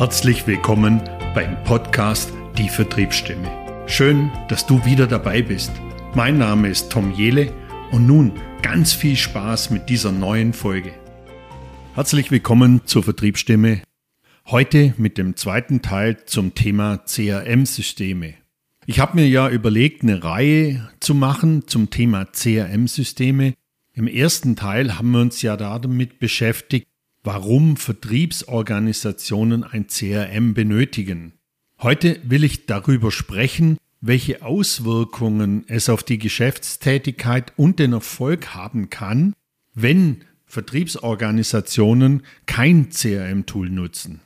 Herzlich willkommen beim Podcast Die Vertriebsstimme. Schön, dass du wieder dabei bist. Mein Name ist Tom Jele und nun ganz viel Spaß mit dieser neuen Folge. Herzlich willkommen zur Vertriebsstimme. Heute mit dem zweiten Teil zum Thema CRM-Systeme. Ich habe mir ja überlegt, eine Reihe zu machen zum Thema CRM-Systeme. Im ersten Teil haben wir uns ja damit beschäftigt, warum Vertriebsorganisationen ein CRM benötigen. Heute will ich darüber sprechen, welche Auswirkungen es auf die Geschäftstätigkeit und den Erfolg haben kann, wenn Vertriebsorganisationen kein CRM-Tool nutzen.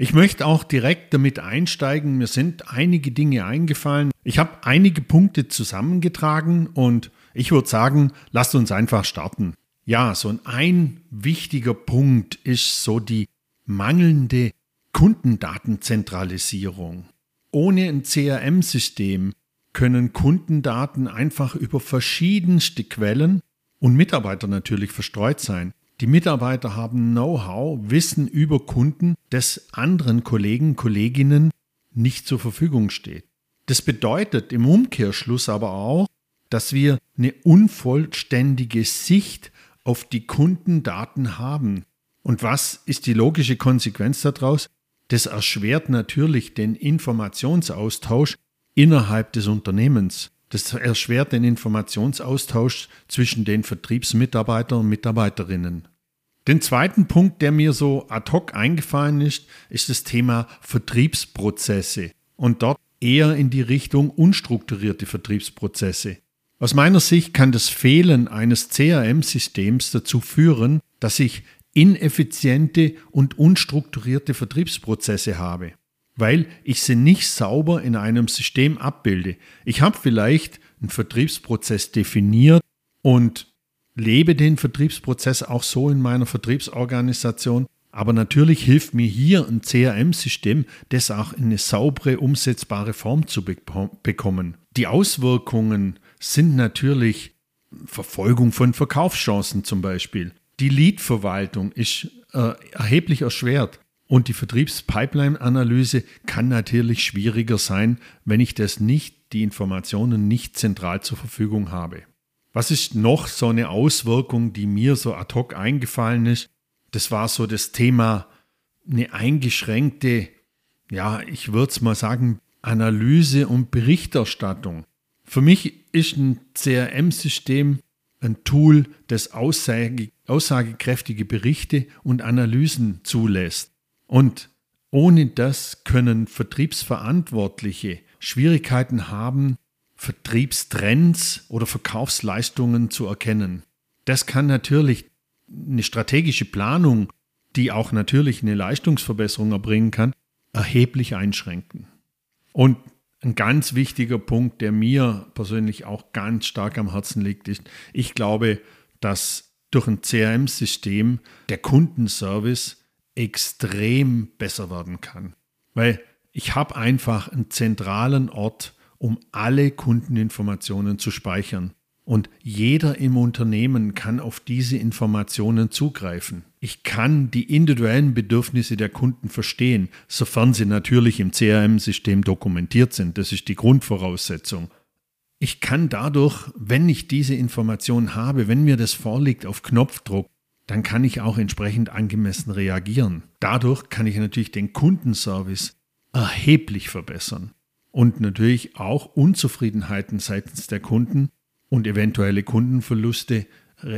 Ich möchte auch direkt damit einsteigen. Mir sind einige Dinge eingefallen. Ich habe einige Punkte zusammengetragen und ich würde sagen, lasst uns einfach starten. Ja, so ein, wichtiger Punkt ist so die mangelnde Kundendatenzentralisierung. Ohne ein CRM-System können Kundendaten einfach über verschiedenste Quellen und Mitarbeiter natürlich verstreut sein. Die Mitarbeiter haben Know-how, Wissen über Kunden, das anderen Kollegen, Kolleginnen nicht zur Verfügung steht. Das bedeutet im Umkehrschluss aber auch, dass wir eine unvollständige Sicht auf die Kundendaten haben. Und was ist die logische Konsequenz daraus? Das erschwert natürlich den Informationsaustausch innerhalb des Unternehmens. Das erschwert den Informationsaustausch zwischen den Vertriebsmitarbeitern und Mitarbeiterinnen. Den zweiten Punkt, der mir so ad hoc eingefallen ist, ist das Thema Vertriebsprozesse und dort eher in die Richtung unstrukturierte Vertriebsprozesse. Aus meiner Sicht kann das Fehlen eines CRM-Systems dazu führen, dass ich ineffiziente und unstrukturierte Vertriebsprozesse habe weil ich sie nicht sauber in einem System abbilde. Ich habe vielleicht einen Vertriebsprozess definiert und lebe den Vertriebsprozess auch so in meiner Vertriebsorganisation. Aber natürlich hilft mir hier ein CRM-System, das auch in eine saubere, umsetzbare Form zu bekommen. Die Auswirkungen sind natürlich Verfolgung von Verkaufschancen zum Beispiel. Die Lead-Verwaltung ist äh, erheblich erschwert. Und die Vertriebspipeline-Analyse kann natürlich schwieriger sein, wenn ich das nicht, die Informationen nicht zentral zur Verfügung habe. Was ist noch so eine Auswirkung, die mir so ad hoc eingefallen ist? Das war so das Thema eine eingeschränkte, ja, ich würde es mal sagen, Analyse und Berichterstattung. Für mich ist ein CRM-System ein Tool, das aussage, aussagekräftige Berichte und Analysen zulässt. Und ohne das können Vertriebsverantwortliche Schwierigkeiten haben, Vertriebstrends oder Verkaufsleistungen zu erkennen. Das kann natürlich eine strategische Planung, die auch natürlich eine Leistungsverbesserung erbringen kann, erheblich einschränken. Und ein ganz wichtiger Punkt, der mir persönlich auch ganz stark am Herzen liegt, ist, ich glaube, dass durch ein CRM-System der Kundenservice extrem besser werden kann. Weil ich habe einfach einen zentralen Ort, um alle Kundeninformationen zu speichern. Und jeder im Unternehmen kann auf diese Informationen zugreifen. Ich kann die individuellen Bedürfnisse der Kunden verstehen, sofern sie natürlich im CRM-System dokumentiert sind. Das ist die Grundvoraussetzung. Ich kann dadurch, wenn ich diese Information habe, wenn mir das vorliegt, auf Knopfdruck dann kann ich auch entsprechend angemessen reagieren. Dadurch kann ich natürlich den Kundenservice erheblich verbessern und natürlich auch Unzufriedenheiten seitens der Kunden und eventuelle Kundenverluste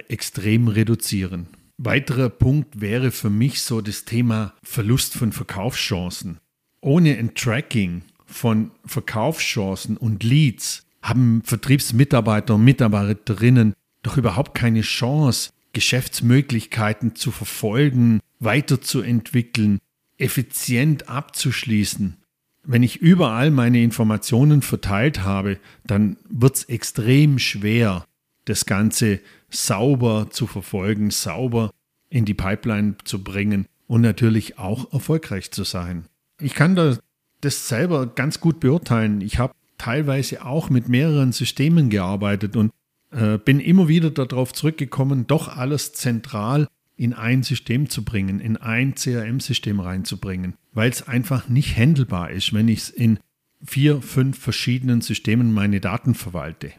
extrem reduzieren. Weiterer Punkt wäre für mich so das Thema Verlust von Verkaufschancen. Ohne ein Tracking von Verkaufschancen und Leads haben Vertriebsmitarbeiter und Mitarbeiterinnen doch überhaupt keine Chance, Geschäftsmöglichkeiten zu verfolgen, weiterzuentwickeln, effizient abzuschließen. Wenn ich überall meine Informationen verteilt habe, dann wird es extrem schwer, das Ganze sauber zu verfolgen, sauber in die Pipeline zu bringen und natürlich auch erfolgreich zu sein. Ich kann das selber ganz gut beurteilen. Ich habe teilweise auch mit mehreren Systemen gearbeitet und äh, bin immer wieder darauf zurückgekommen, doch alles zentral in ein System zu bringen, in ein CRM-System reinzubringen. Weil es einfach nicht handelbar ist, wenn ich in vier, fünf verschiedenen Systemen meine Daten verwalte.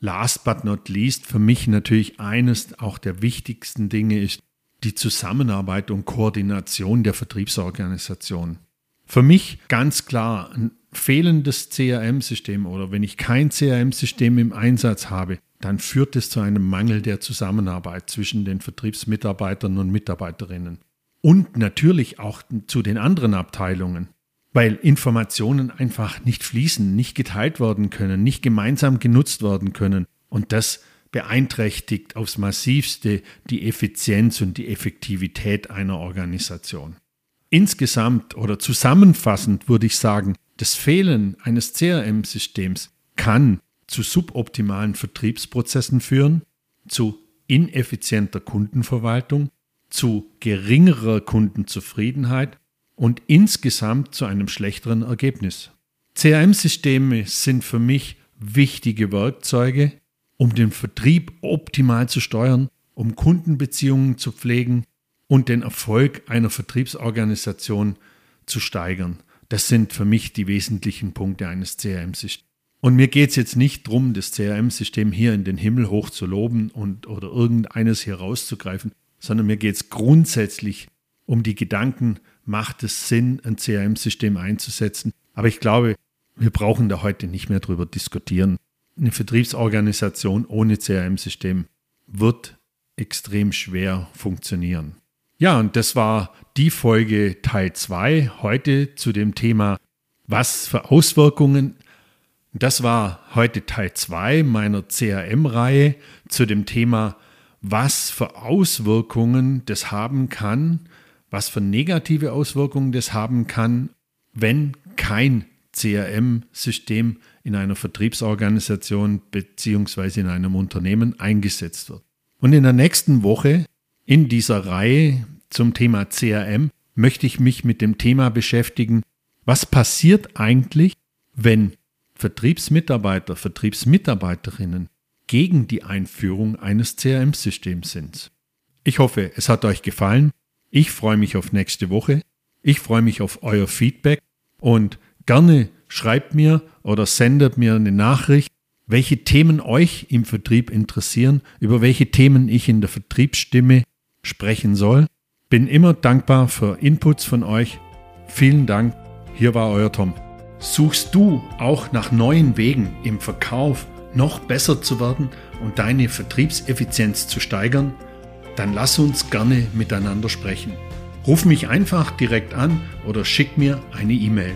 Last but not least, für mich natürlich eines auch der wichtigsten Dinge ist die Zusammenarbeit und Koordination der Vertriebsorganisation. Für mich ganz klar ein fehlendes CRM-System oder wenn ich kein CRM-System im Einsatz habe, dann führt es zu einem Mangel der Zusammenarbeit zwischen den Vertriebsmitarbeitern und Mitarbeiterinnen. Und natürlich auch zu den anderen Abteilungen, weil Informationen einfach nicht fließen, nicht geteilt werden können, nicht gemeinsam genutzt werden können. Und das beeinträchtigt aufs massivste die Effizienz und die Effektivität einer Organisation. Insgesamt oder zusammenfassend würde ich sagen, das Fehlen eines CRM-Systems kann zu suboptimalen Vertriebsprozessen führen, zu ineffizienter Kundenverwaltung, zu geringerer Kundenzufriedenheit und insgesamt zu einem schlechteren Ergebnis. CRM-Systeme sind für mich wichtige Werkzeuge, um den Vertrieb optimal zu steuern, um Kundenbeziehungen zu pflegen und den Erfolg einer Vertriebsorganisation zu steigern. Das sind für mich die wesentlichen Punkte eines CRM-Systems. Und mir geht es jetzt nicht darum, das CRM-System hier in den Himmel hoch zu loben und, oder irgendeines hier rauszugreifen, sondern mir geht es grundsätzlich um die Gedanken, macht es Sinn, ein CRM-System einzusetzen. Aber ich glaube, wir brauchen da heute nicht mehr drüber diskutieren. Eine Vertriebsorganisation ohne CRM-System wird extrem schwer funktionieren. Ja, und das war die Folge Teil 2 heute zu dem Thema, was für Auswirkungen das war heute Teil 2 meiner CRM-Reihe zu dem Thema, was für Auswirkungen das haben kann, was für negative Auswirkungen das haben kann, wenn kein CRM-System in einer Vertriebsorganisation bzw. in einem Unternehmen eingesetzt wird. Und in der nächsten Woche in dieser Reihe zum Thema CRM möchte ich mich mit dem Thema beschäftigen, was passiert eigentlich, wenn Vertriebsmitarbeiter, Vertriebsmitarbeiterinnen gegen die Einführung eines CRM-Systems sind. Ich hoffe, es hat euch gefallen. Ich freue mich auf nächste Woche. Ich freue mich auf euer Feedback und gerne schreibt mir oder sendet mir eine Nachricht, welche Themen euch im Vertrieb interessieren, über welche Themen ich in der Vertriebsstimme sprechen soll. Bin immer dankbar für Inputs von euch. Vielen Dank. Hier war euer Tom. Suchst du auch nach neuen Wegen im Verkauf noch besser zu werden und deine Vertriebseffizienz zu steigern? Dann lass uns gerne miteinander sprechen. Ruf mich einfach direkt an oder schick mir eine E-Mail.